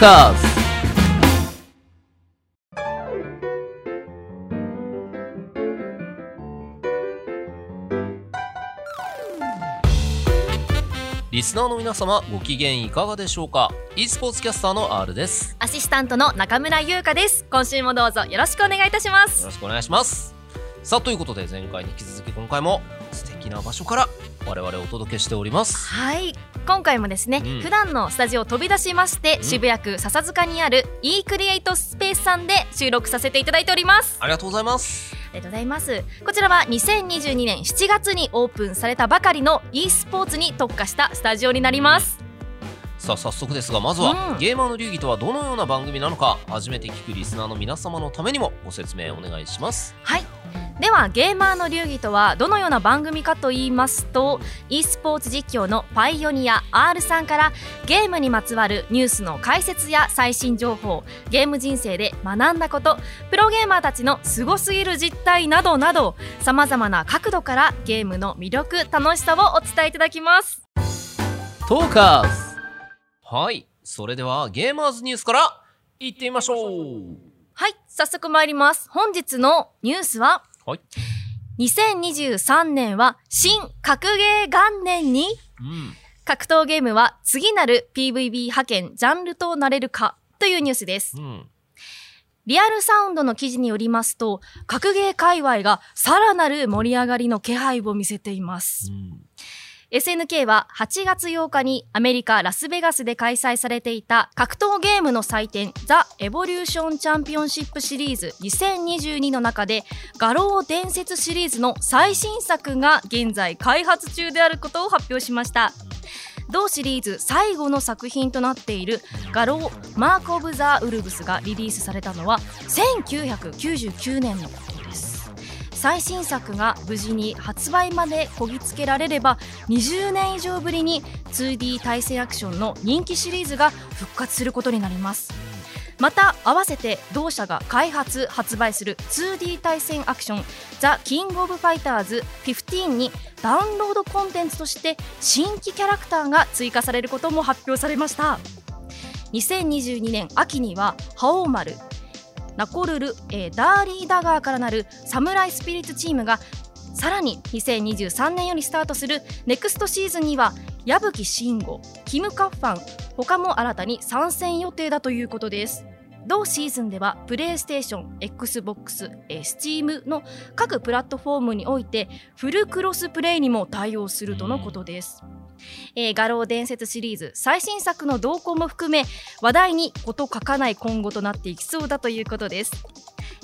カーズリスナーの皆様ご機嫌いかがでしょうか？e スポーツキャスターの R です。アシスタントの中村優香です。今週もどうぞよろしくお願いいたします。よろしくお願いします。さあということで前回に引き続き今回も素敵な場所から我々お届けしております。はい今回もですね、うん。普段のスタジオを飛び出しまして、ん。渋谷区笹塚にある e クリエイトスペースさんで収録させていただいております。ありがとうございます。ありがとうございます。こちらは2022年7月にオープンされたばかりの e スポーツに特化したスタジオになります。さあ早速ですがまずは、うん。ゲーマーの流儀とはどのような番組なのか初めて聞くリスナーの皆様のためにもご説明お願いします。はいではゲーマーの流儀とはどのような番組かと言いますと e スポーツ実況のパイオニア R さんからゲームにまつわるニュースの解説や最新情報ゲーム人生で学んだことプロゲーマーたちのすごすぎる実態などなどさまざまな角度からゲームの魅力楽しさをお伝えいただきます。トーカーズ。はい。それではゲーマーズニュースからいってみましょう。はい。早速参ります。本日のニュースははい。2023年は新格ゲー元年に？うん。格闘ゲームは次なる PVB 派遣ジャンルとなれるかというニュースです。うん。 Real Sound の記事によりますと格ゲー界隈がさらなる盛り上がりの気配を見せています。うん SNK は8月8日にアメリカ・ラスベガスで開催されていた格闘ゲームの祭典 The Evolution Championship Series 2022の中で画廊伝説シリーズの最新作が現在開発中であることを発表しました。同シリーズ最後の作品となっている画廊マーク・オブ・ザ・ウルブスがリリースされたのは1999年の最新作が無事に発売までこぎつけられれば20年以上ぶりに 2D 対戦アクションの人気シリーズが復活することになります。また合わせて同社が開発発売する 2D 対戦アクション「 The King of Fighters 15」にダウンロードコンテンツとして新規キャラクターが追加されることも発表されました。2022年秋には覇王丸ナコルル、えーダーリー・ダガーからなるサムライスピリッツチームがさらに2023年よりスタートするネクストシーズンには矢吹真吾キム・カッファン他も新たに参戦予定だということです。同シーズンではプレイステーション XBOX、Steam の各プラットフォームにおいてフルクロスプレイにも対応するとのことです、えー画廊伝説シリーズ。最新作の動向も含め話題に事欠かない今後となっていきそうだということです。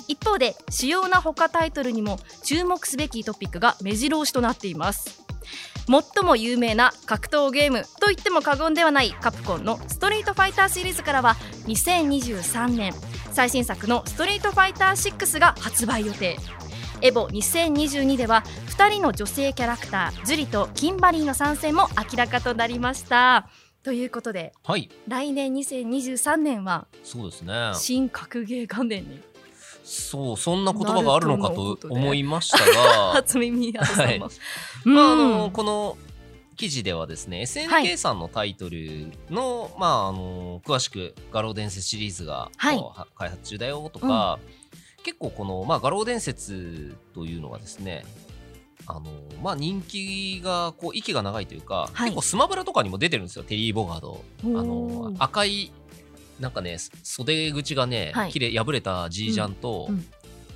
一方で主要な他タイトルにも注目すべきトピックが目白押しとなっています。最も有名な格闘ゲームと言っても過言ではないカプコンのストリートファイターシリーズからは2023年最新作のストリートファイター6が発売予定。エボ2022では2人の女性キャラクタージュリとキンバリーの参戦も明らかとなりました。ということではい。来年2023年はそうですね。新格ゲー元年に。そうそんな言葉があるのかと思いましたが。初耳あさんの、まああうんのこの記事ではですねは SNK いさんのタイトルの、まああの詳しく「画廊伝説」シリーズが、はい。開発中だよとか、結構この、まあ、画廊伝説というのがですねあのまあ人気がこう息が長いというか、はい。結構スマブラとかにも出てるんですよテリー・ボガード。あの赤いなんかね袖口がね、はい。きれい破れたジージャンと、うんうん。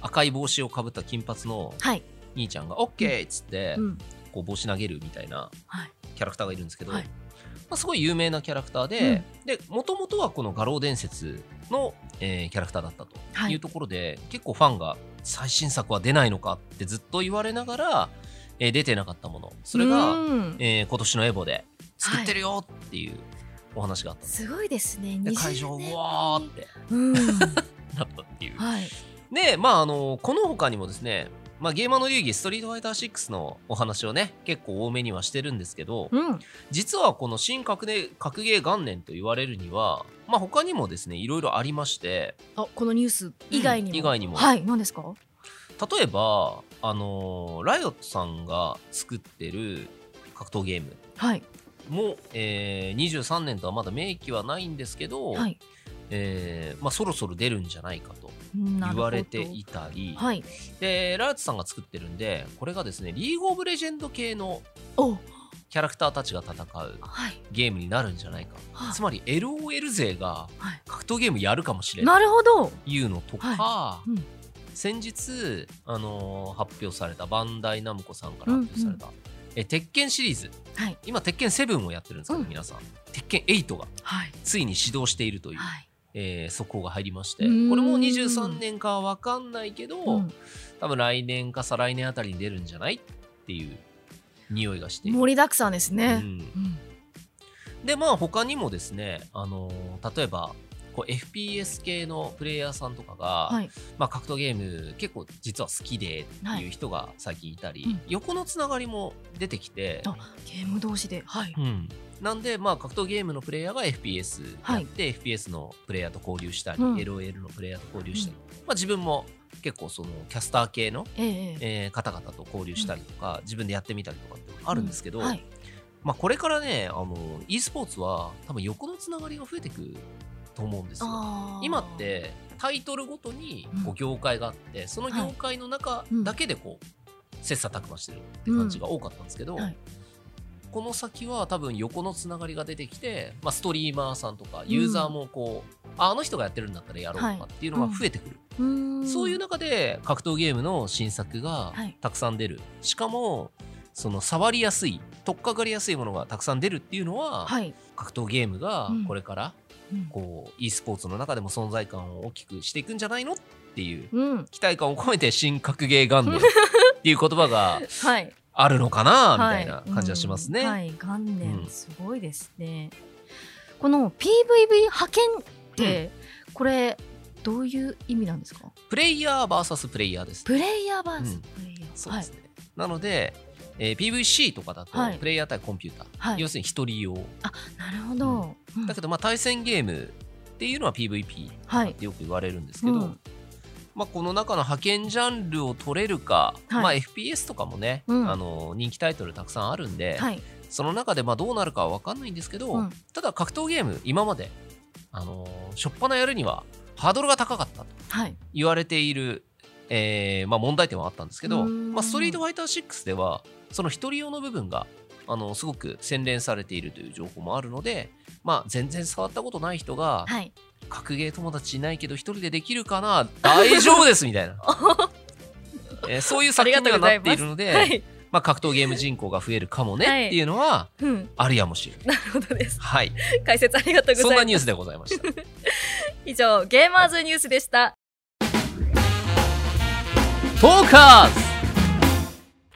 赤い帽子をかぶった金髪のはい、兄ちゃんが「オッケー!」っつって、うん。こう帽子投げるみたいなはい。キャラクターがいるんですけど、はいまあ、すごい有名なキャラクターで、でもともとはこの画廊伝説の、えーキャラクターだったとはい。いうところで、結構ファンが最新作は出ないのかってずっと言われながら、えー出てなかったもの。それが、うん。えー今年のエボで作ってるよっていうお話があったんです、すごいですね。で20会場う年わーってうん。なったっていう。はい。でまああのこの他にもですねまあ、ゲーマーの流儀ストリートファイター6のお話をね結構多めにはしてるんですけど、うん。実はこの新格ゲー格ゲー元年と言われるには、まあ、他にもですねいろいろありましてあこのニュース以外にも、以外にも。はい何ですか？例えばあのーライオットさんが作ってる格闘ゲームはい。も、えー23年とはまだ明記はないんですけど、はいえーまあ、そろそろ出るんじゃないかと言われていたり、はい。でライオットさんが作ってるんでこれがですねリーグ・オブ・レジェンド系のお。キャラクターたちが戦うはい。ゲームになるんじゃないか、はい。つまり LOL 勢がはい。格闘ゲームやるかもしれない。なるほど。というのとか、はうん。先日、あのー発表されたバンダイナムコさんから発表された、え鉄拳シリーズ。はい。今鉄拳7をやってるんですけど、うん。皆さん。鉄拳8がはい。ついに始動しているという、はいえー速報が入りましてこれも23年かは分かんないけど、うん。多分来年か再来年あたりに出るんじゃないっていう匂いがして盛りだくさんですうね、ん。うん。でまあ他にもですね、あのー例えばこう FPS 系のプレイヤーさんとかが、はい。まあ、格闘ゲーム結構実は好きでっていう人が最近いたり、はいうん。横のつながりも出てきて、あゲーム同士で。はい。うん、なんで、まあ、格闘ゲームのプレイヤーが FPS やって、FPS のプレイヤーと交流したり、うん。LOL のプレイヤーと交流したり、まあ、自分も結構そのキャスター系の、ええええ。えー方々と交流したりとか、自分でやってみたりとかってあるんですけど、はい。まあ、これからねあの e スポーツは多分横のつながりが増えてくと思うんですよ。今ってタイトルごとにこうう業界があって、その業界の中だけでこう切磋琢磨してるって感じが多かったんですけど、はいこの先は多分横のつながりが出てきて、まあ、ストリーマーさんとかユーザーもこう、ああの人がやってるんだったらやろうとかっていうのが増えてくる、うーん。そういう中で格闘ゲームの新作がはい。たくさん出る、しかもその触りやすい取っかかりやすいものがたくさん出るっていうのは、はい。格闘ゲームがうん。これからうん。こう e スポーツの中でも存在感を大きくしていくんじゃないのっていううん。期待感を込めて新格ゲー元年っていう言葉が はいあるのかなみたはいな感じはしますね。うん。はい。元うん。年すごいですね、この PVV 派遣って、これどういう意味なんですか？プレイヤー VS プレイヤーです。プレイヤーバースうん。プレイヤー、そうですね。なので、えー PVC とかだとはい。プレイヤー対コンピューター、はい。要するに一人用。はい、なるほど、うん。だけどまあ対戦ゲームっていうのは PVP っはい。てよく言われるんですけど、うんまあ、この中の派遣ジャンルを取れるか、はい。まあ、FPS とかもね、うん。あの人気タイトルたくさんあるんで、はい。その中でまあどうなるかは分かんないんですけど、うん。ただ格闘ゲーム今まで、あのー、初っ端やるにはハードルが高かったとはい。言われている、えーまあ、問題点はあったんですけど、まあ、ストリートファイター6ではその一人用の部分があのすごく洗練されているという情報もあるので、まあ、全然触ったことない人が、はい格ゲー友達いないけど一人でできるかな？大丈夫ですみたいな、えーそういう作品にはなっているので、はい。まあ、格闘ゲーム人口が増えるかもねはい。っていうのはうん。あるやもしれない。なるほどです。はい、解説ありがとうございます。そんなニュースでございました。以上ゲーマーズニュースでした。トーカーズ。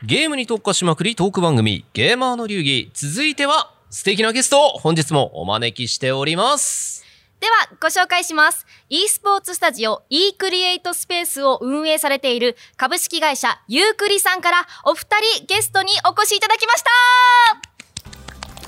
ゲームに特化しまくりトーク番組ゲーマーの流儀。続いては素敵なゲストを本日もお招きしておりますではご紹介します。e スポーツスタジオ e クリエイトスペースを運営されている株式会社ゆうくりさんからお二人ゲストにお越しいただきました。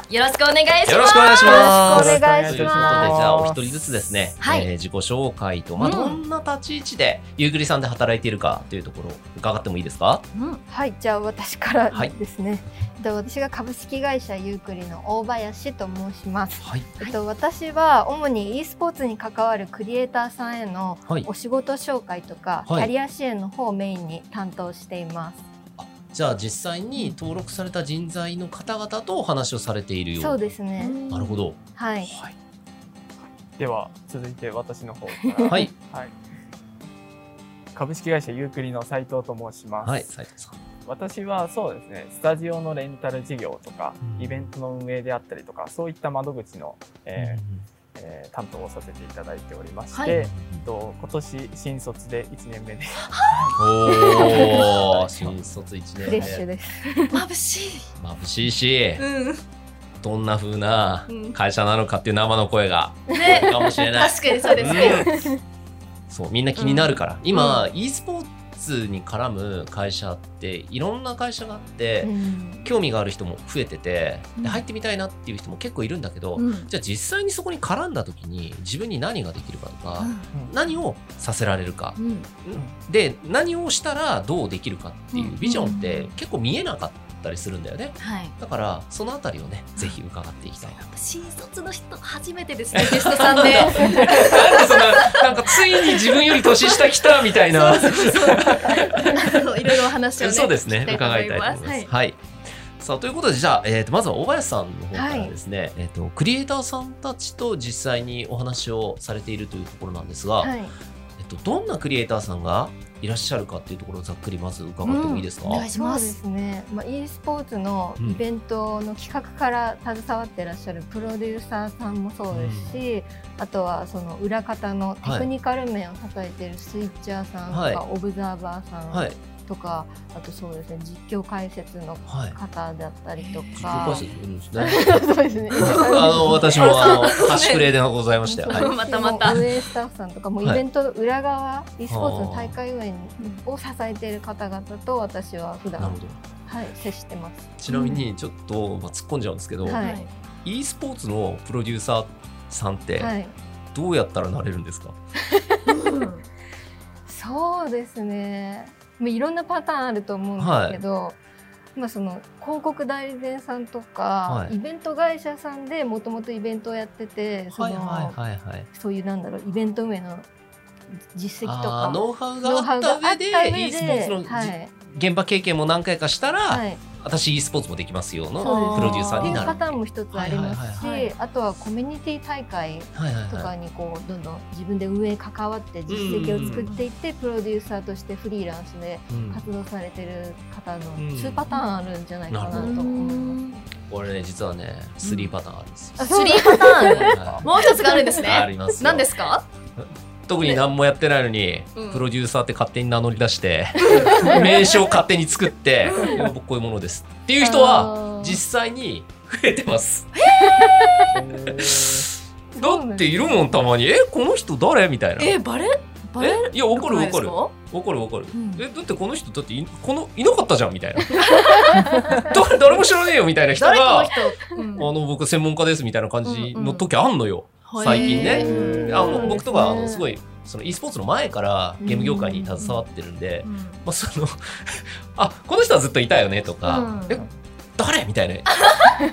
よろしくお願いします。よろしくお願いします。お願いしということでじます。ゃあお一人ずつですね、はい。えー自己紹介と、まあ、うん。どんな立ち位置でゆうぐりさんで働いているかというところを伺ってもいいですか？うん。はい、じゃあ私からはい。ですね。えっと私が株式会社ユークリの大林と申します。はい。えっと私は主に e スポーツに関わるクリエイターさんへのはい。お仕事紹介とか、はい。キャリア支援の方をメインに担当しています。じゃあ実際に登録された人材の方々とお話をされているよう。そうですね。なるほど。はい。はい。では続いて私の方から、はい。はい。株式会社ユークリの斉藤と申します、はい斉藤さん。私はそうですねスタジオのレンタル事業とか、うん。イベントの運営であったりとかそういった窓口の、えうんーえー担当をさせていただいておりまして、はい。えっと今年新卒で1年目で。おお 新卒1年フレッシュです。眩しい。眩しい。しうん。どんな風なうん。会社なのかっていう生の声がね。かもしれない。確かにそうですねうん。そうみんな気になるから、今、e スポーツに絡む会社っていろんな会社があって、うん。興味がある人も増えててうん。で入ってみたいなっていう人も結構いるんだけど、うん。じゃあ実際にそこに絡んだ時に自分に何ができるかとか、うん。何をさせられるか、うん。で何をしたらどうできるかっていうビジョンって結構見えなかったったりするんだよね。はい。だからそのあたりをねぜひ伺っていきたいな。新卒の人初めてですねゲストさんで。なんでそんななんかついに自分より年下来たみたいな。そうそうそう。いろいろお話をねそうですね。伺いたいと思います。はい。はい。さあということでじゃあ、えー、とまずは大林さんの方からですね、えー、とクリエイターさんたちと実際にお話をされているというところなんですが、はい。えっと、どんなクリエイターさんがいらっしゃるかっていうところをざっくりまず伺ってもいいですか、うん。お願いしそうでますすね、まあ、e スポーツのイベントの企画から携わってらっしゃるプロデューサーさんもそうですし、あとはその裏方のテクニカル面を支えているスイッチャーさんとか、はい。オブザーバーさんはいとか、あとそうですね実況解説のはい。方だったりと実況か解。説いるんですね。そうですね。あの私もあの端くれでございまして、はい。またまた。運営スタッフさんとかもイはいベントの裏側、e スポーツの大会運営を支えている方々と私は普段なるほど。はい接してます。ちなみにちょっと、まあ、突っ込んじゃうんですけど、はい。e スポーツのプロデューサーさんってはい。どうやったらなれるんですか、う んそうですね。まあいろんなパターンあると思うんですけど、まあその広告代理店さんとか、はい。イベント会社さんでもともとイベントをやってて、その、はいはいはいはい。そういうなんだろうイベント運営の実績とかノウハウがあった上で上 e はい。現場経験も何回かしたら、はい、私 e スポーツもできますよのプロデューサーっていうにな。るパターンも一つありますはいし、はいはい。あとはコミュニティ大会とかはいにこうどんどん自分で運営関わって実績を作っていって、プロデューサーとしてフリーランスでうん。活動されてる方のうん。2パターンあるんじゃないかなと思います。これね実はね3パターンあるんですよ、あスリーパターン。もう一つがあるんですいあねりますよ。何ですか？特に何もやってないのに、うん。プロデューサーって勝手に名乗り出して 名称勝手に作って僕こういうものですっていう人は実際に増えてます。だっているもんたまに。えこの人誰？みたいな。えバレ？バレ？えいやわかるわかる。よわかるわかる、うん。えだってこの人だっていこのいなかったじゃんみたいな。誰誰も知らねえよみたいな人が人、うん。あの僕専門家ですみたいな感じの時あんのよ、うん最近ね。あの僕とかあのすごいその e スポーツの前からゲーム業界に携わってるんで、うん。まあ、その あこの人はずっといたよねとか、うん。え誰？みたいな。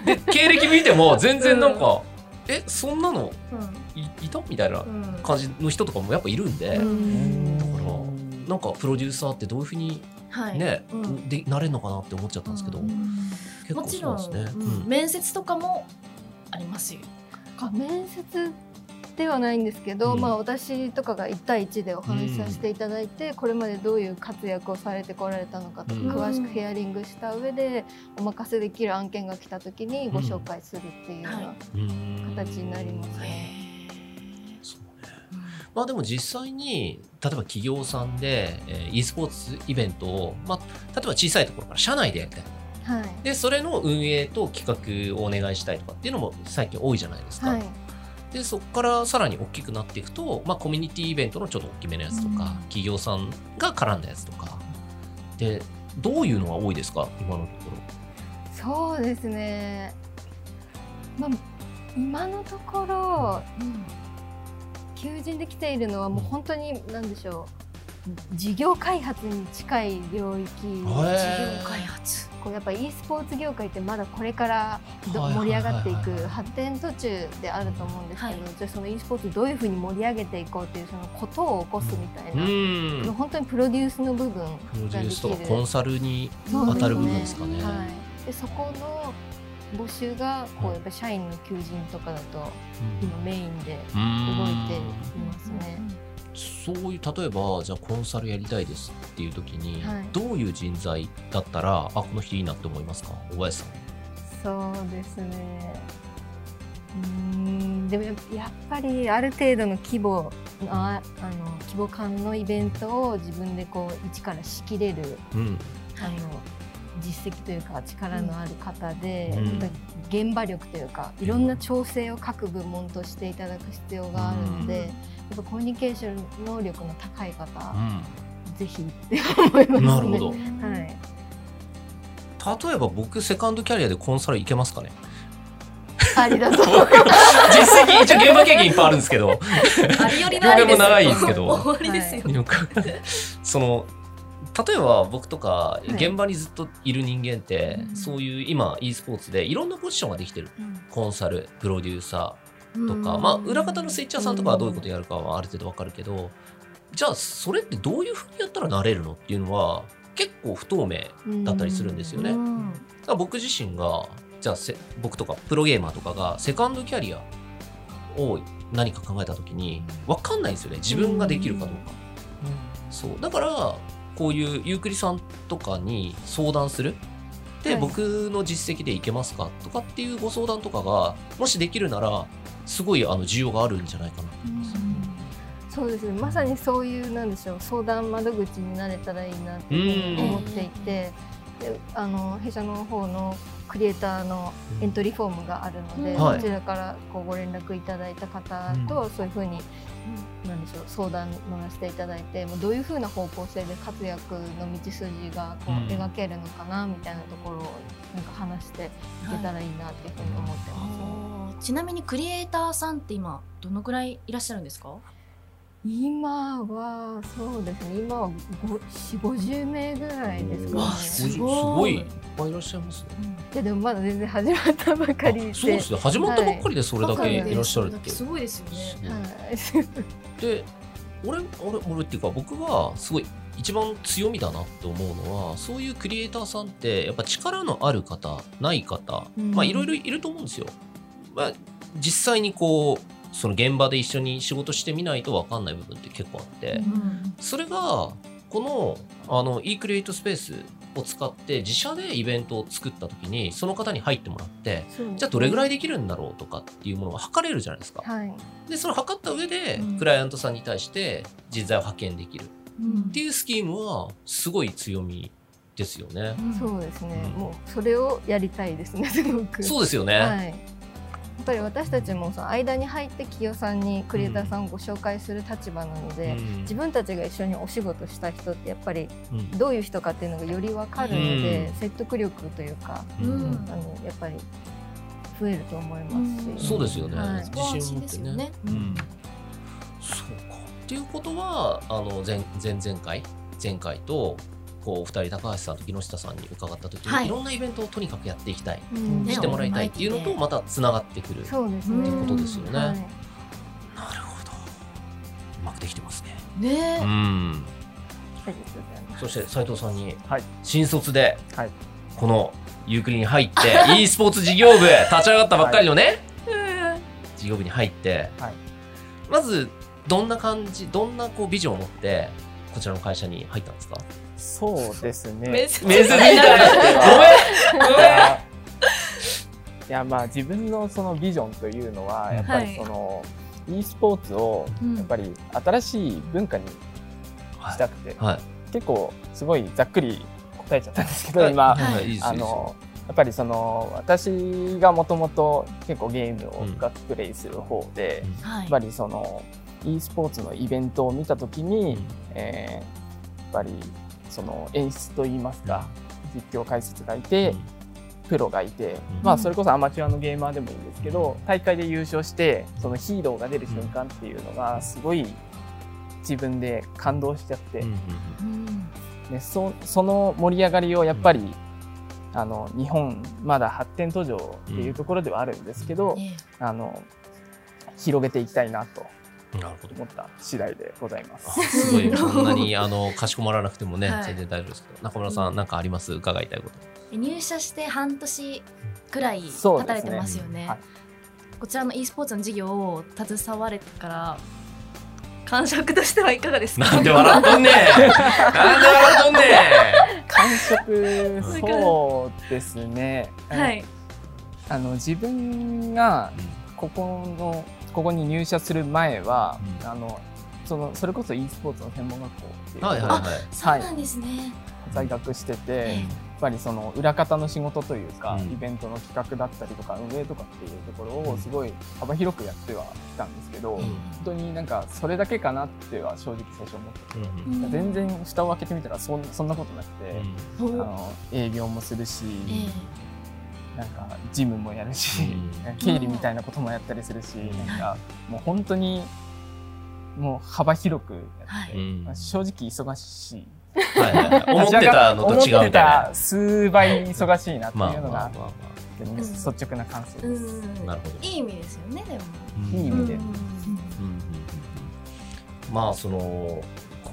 で経歴見ても全然なんか、えそんなのいいた？みたいなうん。感じの人とかもやっぱいるんで、うん。だからなんかプロデューサーってどういうふうにはい。ね、うん。でなれるのかなって思っちゃったんですけど、うん。結構もちろん、そうですね。うん。うん。面接とかもありますよあ面接ではないんですけど、うん。まあ、私とかが1対1でお話しさせていただいて、これまでどういう活躍をされてこられたのかとか、うん。詳しくヒアリングした上でお任せできる案件が来た時にご紹介するっていうようなうん形になりますね。そうね。まあでも実際に例えば企業さんで、えー e スポーツイベントを、まあ、例えば小さいところから社内でやりたいはい。でそれの運営と企画をお願いしたいとかっていうのも最近多いじゃないですか、はい。でそこからさらに大きくなっていくと、まあ、コミュニティイベントのちょっと大きめのやつとか、うん。企業さんが絡んだやつとか。でどういうのが多いですか？今のところ。そうですね、まあ、今のところ求人で来ているのはもう本当に何でしょう。事業開発に近い領域事業開発こうやっぱ e スポーツ業界ってまだこれから盛り上がっていく発展途中であると思うんですけど、はい。じゃあその e スポーツどういうふうに盛り上げていこうっていうそのことを起こすみたいな、う本当にプロデュースの部分がプロデュースとかコンサルに当たる部分ですかね。はい、でそこの募集がこうやっぱ社員の求人とかだと今メインで動いていますね。そういう例えばじゃあコンサルやりたいですっていう時に、はい。どういう人材だったらあこの人いいなって思いますか？小林さん。そうですね。うーんでもややっぱりある程度の規模のああの規模感のイベントを自分でこう一から仕切れるうん。あの実績というか力のある方で、うん。現場力というかいろんな調整を各部門としていただく必要があるので、うん。やっぱコミュニケーション能力の高い方、うぜひって思いますね。ん、なるほど。はい。例えば僕セカンドキャリアでコンサルいけますかね？ありだと思います。実績一応現場経験いっぱいあるんですけど。ありよりないも長いですけど。終わりですよ、その例えば僕とかい。現場にずっといる人間って、うん。そういう今 e スポーツでいろんなポジションができてる。コンサルプロデューサーとか、まあ、裏方のスイッチャーさんとかはどういうことやるかはある程度わかるけど、じゃあそれってどういうふうにやったらなれるのっていうのは結構不透明だったりするんですよね。だから僕自身がじゃあせ僕とかプロゲーマーとかがセカンドキャリアを何か考えた時に分かんないんですよね。自分ができるかどうか。そう。だからこういうゆうくりさんとかに相談するで、はい。僕の実績でいけますかとかっていうご相談とかがもしできるならすごいあの需要があるんじゃないかな。と思います。そうですね。まさにそういうなんでしょう相談窓口になれたらいいなって思っていてであの弊社の方のクリエイターのエントリーフォームがあるので、うん。はい。こちらからこうご連絡いただいた方とそういうふうに、なんでしょう相談乗らせていただいてもうどういうふうな方向性で活躍の道筋がこううん描けるのかなみたいなところをなんか話していけたらいいなっていうふうに思ってます。あーちなみにクリエイターさんって今どのくらいいらっしゃるんですか？今はそうですね。今は4 5 0名ぐらいですかね。すすごい。ごい。いっぱいいらっしゃいますね。いやでもまだ全然始まったばかりで。あそうですね。始まったばっかりでそれだけいらっしゃるって。すごいですよね。はい。で俺俺俺っていうか僕はすごい一番強みだなって思うのはそういうクリエイターさんってやっぱ力のある方ない方、うん。まあいろいろいると思うんですよ。まあ、実際にこうその現場で一緒に仕事してみないと分かんない部分って結構あって、うんそれがこのあの e クリエイトスペースを使って自社でイベントを作った時にその方に入ってもらってじゃあどれぐらいでできるんだろうとかっていうものが測れるじゃないですか。はい。でそれを測った上で、うん。クライアントさんに対して人材を派遣できるうんっていうスキームはすごい強みですよね。そうですね、うん。もうそれをやりたいですねすごく。そうですよね。はいぱり私たちもその間に入って企業さんにクリエイターさんをご紹介する立場なので、うん。自分たちが一緒にお仕事した人ってやっぱりうん。どういう人かっていうのがより分かるので、うん。説得力というか、うん。うんあのやっぱり増えると思いますし、そうですよね。はい。自信を持ってね。ね。うん。そうか。っていうことはあの前前々回？前回とこう二人高橋さんと木下さんに伺った時に、はい。い、ろんなイベントをとにかくやっていきたい、うん。ねしてもらいたいっていうのとまたつながってくる。ってことですよね。はい。なるほど。うまくできてますね。ね。うん。そして斉藤さんにはい。新卒ではい。このユークリに入って e スポーツ事業部立ち上がったばっかりのね、事業部に入って、はい。まずどんな感じどんなこうビジョンを持ってこちらの会社に入ったんですか？そうですね。面接面接みたい。なごめん。ごめん。いやまあ自分のそのビジョンというのはやっぱりその、e スポーツをうん。やっぱり新しい文化にしたくて、はい。結構すごいざっくり答えちゃったんですけど、はい。今、あのやっぱりその私がもともと結構ゲームを深くプレイする方で、うん。はい。やっぱりその e スポーツのイベントを見た時に、うん。えーやっぱりその演出といいますか、実況解説がいて、プロがいて、まあそれこそアマチュアのゲーマーでもいいんですけど、大会で優勝してそのヒーローが出る瞬間っていうのがすごい自分で感動しちゃって、うんうんそその盛り上がりをやっぱり、あの日本まだ発展途上っていうところではあるんですけど、ねあの広げていきたいなと思った次第でございます。あ。すごい。そんなにあのかしこまらなくてもね、はい。全然大丈夫ですけど。中村さん何かあります？伺いたいこと。入社して半年くらいそうですね。働いてますよね。はい。こちらの e スポーツの事業を携われてから感触としてはいかがですか？なんで笑っとんねん。なんで笑っとんね感触そうですね、はい。あの自分がん。ここのここに入社する前は、うん。あのそのそれこそ e スポーツの専門学校っていうはいはいはい。そうなんですね、在学してて、えやっぱりその裏方の仕事というか、うん。イベントの企画だったりとか運営とかっていうところうん。をすごい幅広くやってはきたんですけど、うん。本当になんかそれだけかなっては正直最初思ってて、全然蓋を開けてみたらそんそんなことなくて、うん。お。あの営業もするし、えなんかジムもやるし、うん。経理みたいなこともやったりするし、うん。なんかもう本当にもう幅広くやって、はい。正直忙しい。はいはいはい。思ってたのと違うみたい思ってなた数倍忙しいなってまあいうのが率直な感想うです。ん。なるほど。いい意味ですよねでも。あいい意味で。うん。うんうんうんうん。まあそのこ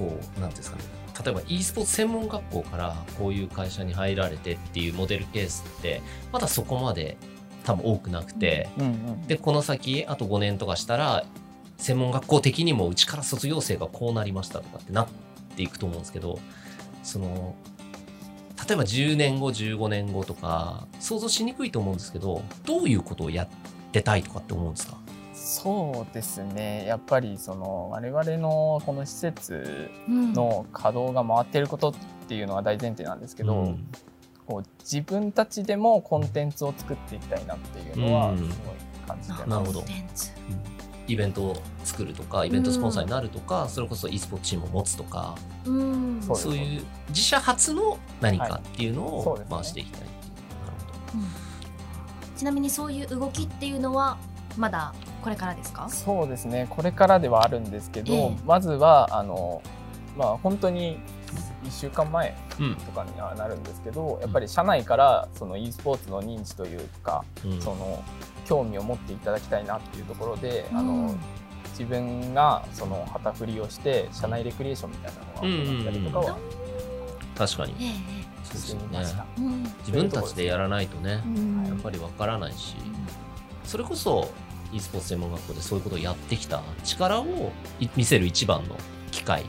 うなんていうんですかね例えば e スポーツ専門学校からこういう会社に入られてっていうモデルケースってまだそこまで多分多くなくて、うんうんでこの先あと5年とかしたら専門学校的にもうちから卒業生がこうなりましたとかってなっていくと思うんですけどその例えば10年後15年後とか想像しにくいと思うんですけどどういうことをやってたいとかって思うんですか？そうですね。やっぱりその我々のこの施設うん。の稼働が回っていることっていうのは大前提なんですけど、うん。こう自分たちでもコンテンツを作っていきたいなっていうのはうん。すごい感じてます。なるほど。コンテンツ。イベントを作るとかイベントスポンサーになるとか、それこそ e スポーツチームを持つとかうん。そういう自社発の何かっていうのを回していきたいっていう、なるほど。うん。ちなみにそういう動きっていうのはまだこれからですか？そうですね。これからではあるんですけど、ええ。まずはあのまあ本当に1週間前うん。とかにはなるんですけどやっぱり社内からその e スポーツの認知というか、うん。その興味を持っていただきたいなっていうところで、あうん。の自分がその旗振りをして社内レクリエーションみたいなのを行ったりとかは確かに。そうですよねみました。うん自分たちでやらないとねうん。やっぱりわからないし。それこそ e スポーツ専門学校でそういうことをやってきた力をい見せる一番の機会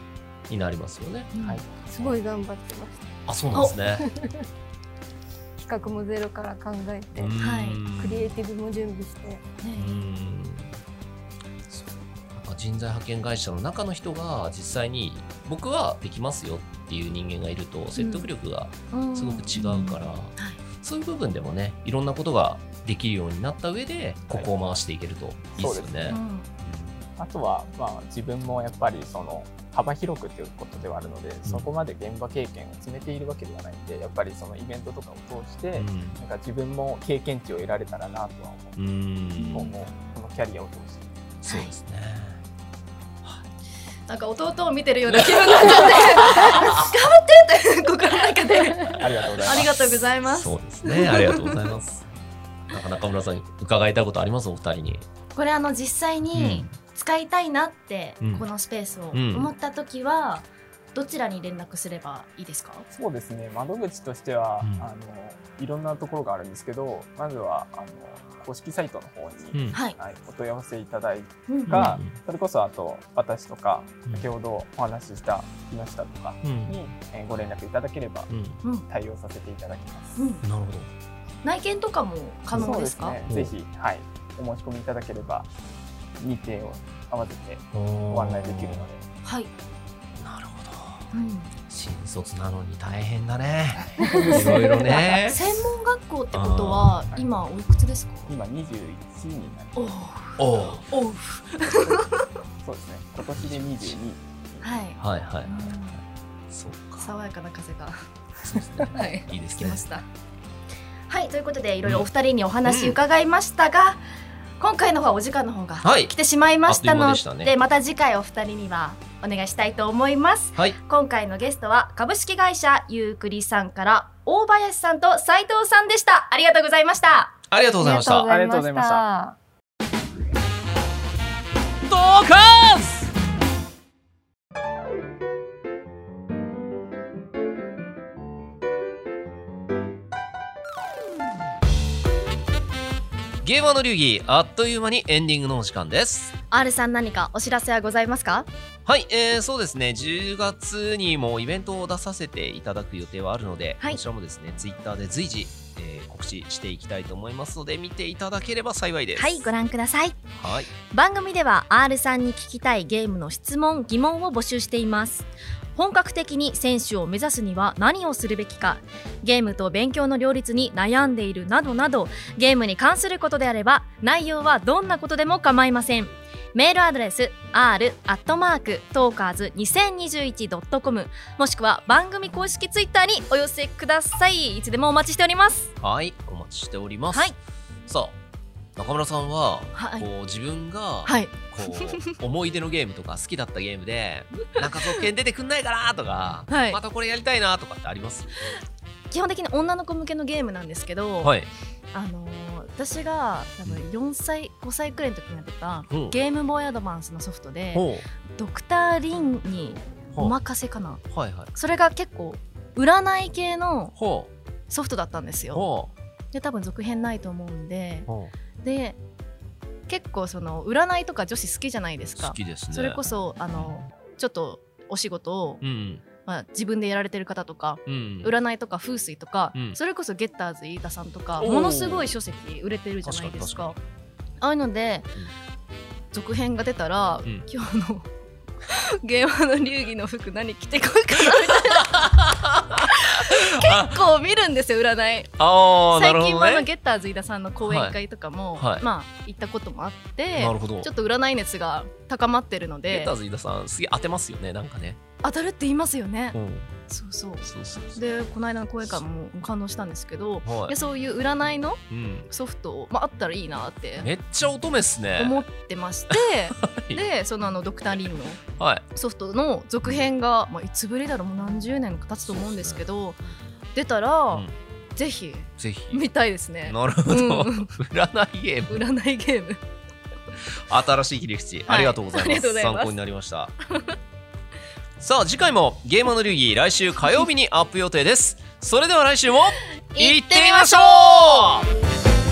になりますよね。うん。はい。すごい頑張ってましあそうなんですね。た 企画もゼロから考えてはい。クリエイティブも準備して。ねう。ーん人材派遣会社の中の人が実際に僕はできますよっていう人間がいると説得力がうん。すごく違うから、そういう部分でもねいろんなことができるようになった上でここを回していけるといいですよね。うんあとは、まあ、自分もやっぱりその幅広くということではあるので、そこまで現場経験を積めているわけではないんでやっぱりそのイベントとかを通して、うんなんか自分も経験値を得られたらなとは思う、今後このキャリアを通して。そうですね。なんか弟を見てるような気分になっちゃって 頑張ってって心の中でありがとうございます。ありがとうございますそうですね。ありがとうございます。なんか中村さんに伺いたいことあります？お二人に。これあの実際に使いたいなって、うん。このスペースをうん。思った時は、どちらに連絡すればいいですか、そうですね。窓口としては、うん。あのいろんなところがあるんですけどまずはあの公式サイトの方に、うん。はい、はい、お問い合わせいただいうんがうん。それこそあと私とかうん。先ほどお話しした木下とかうん。に、えーご連絡いただければ対応させていただきます。うん、なるほど。内見とかも可能ですか？そうですね。ぜひ、はい、お申し込みいただければ日程を合わせてご案内できるので。はい、なるほど。うん、新卒なのに大変だね。いろいろね。専門学校ってことは今おいくつですか？今21になりおうおうおう そうですね。今年で22。はい、はいはい。うんそうか。爽やかな風がそうですね。はいいいですね来ま。したはいということでいろいろお二人にお話伺いましたが、今回の方はお時間の方がはい。来てしまいましたあっといでね。でまた次回お二人にはお願いしたいと思います。はい。今回のゲストは株式会社ゆうくりさんから大林さんと斉藤さんでした。ありがとうございました。ありがとうございました。ありがとうございました。ドーカスゲーマーの流儀あっという間にエンディングのお時間です。R さん何かお知らせはございますか？はい、えー、そうですね。10月にもイベントを出させていただく予定はあるので、はい。こちらもですねツイッターで随時、えー告知していきたいと思いますので見ていただければ幸いです。はいご覧ください。はい。番組では R さんに聞きたいゲームの質問疑問を募集しています。本格的に選手を目指すには何をするべきかゲームと勉強の両立に悩んでいるなどなどゲームに関することであれば内容はどんなことでも構いませんメールアドレス r アットマークトーカーズ 2021.com もしくは番組公式ツイッターにお寄せください。いつでもお待ちしております。はい、お待ちしております。はい。さあ、中村さんは、はい。こう自分が、はい。こう思い出のゲームとか好きだったゲームで なんか続編出てくんないかなとか、はい。またこれやりたいなとかってあります？基本的に女の子向けのゲームなんですけど、はい、あのー私が多分4歳5歳くらいの時にやってたう。んゲームボーイアドバンスのソフトでほドクター・リンにお任せかな。うはいはい。それが結構占い系のほソフトだったんですよ。で多分続編ないと思うんで。で結構その占いとか女子好きじゃないですうか。好きですね。それこそあのちょっとお仕事を、うんまあ、自分でやられてる方とかうん。占いとか風水とか、うん。それこそゲッターズ飯田さんとかものすごい書籍売れてるじゃないですか。ああいうので、続編が出たら、うん。今日の ゲームの流儀の服何着てこいかなみたいな。結構見るんですよ占い。最近はねゲッターズ飯田さんの講演会とかも、はい。はい。まあ行ったこともあってなるほど。ちょっと占い熱が高まってるので。ゲッターズ飯田さんすげえ当てますよねなんかね当たるって言いますよね、うん。そうそう。でこの間の講演会も感動したんですけど、はい。でそういう占いのうん。ソフトを、まあ、あったらいいなってめっちゃ乙女っすね。思ってまして、い。でそのあのドクター・リンのはい。ソフトの続編が、まあ、いつぶりだろうもう何十年か経つと思うんですけど出たら、うん。ぜひぜひ。見たいですね。なるほど、うん。占いゲーム。占いゲーム。新しい切り口、はいありがとうござい ありますがとうございます。参考になりましたさあ次回もゲームの流儀来週火曜日にアップ予定です。それでは来週も行ってみましょう。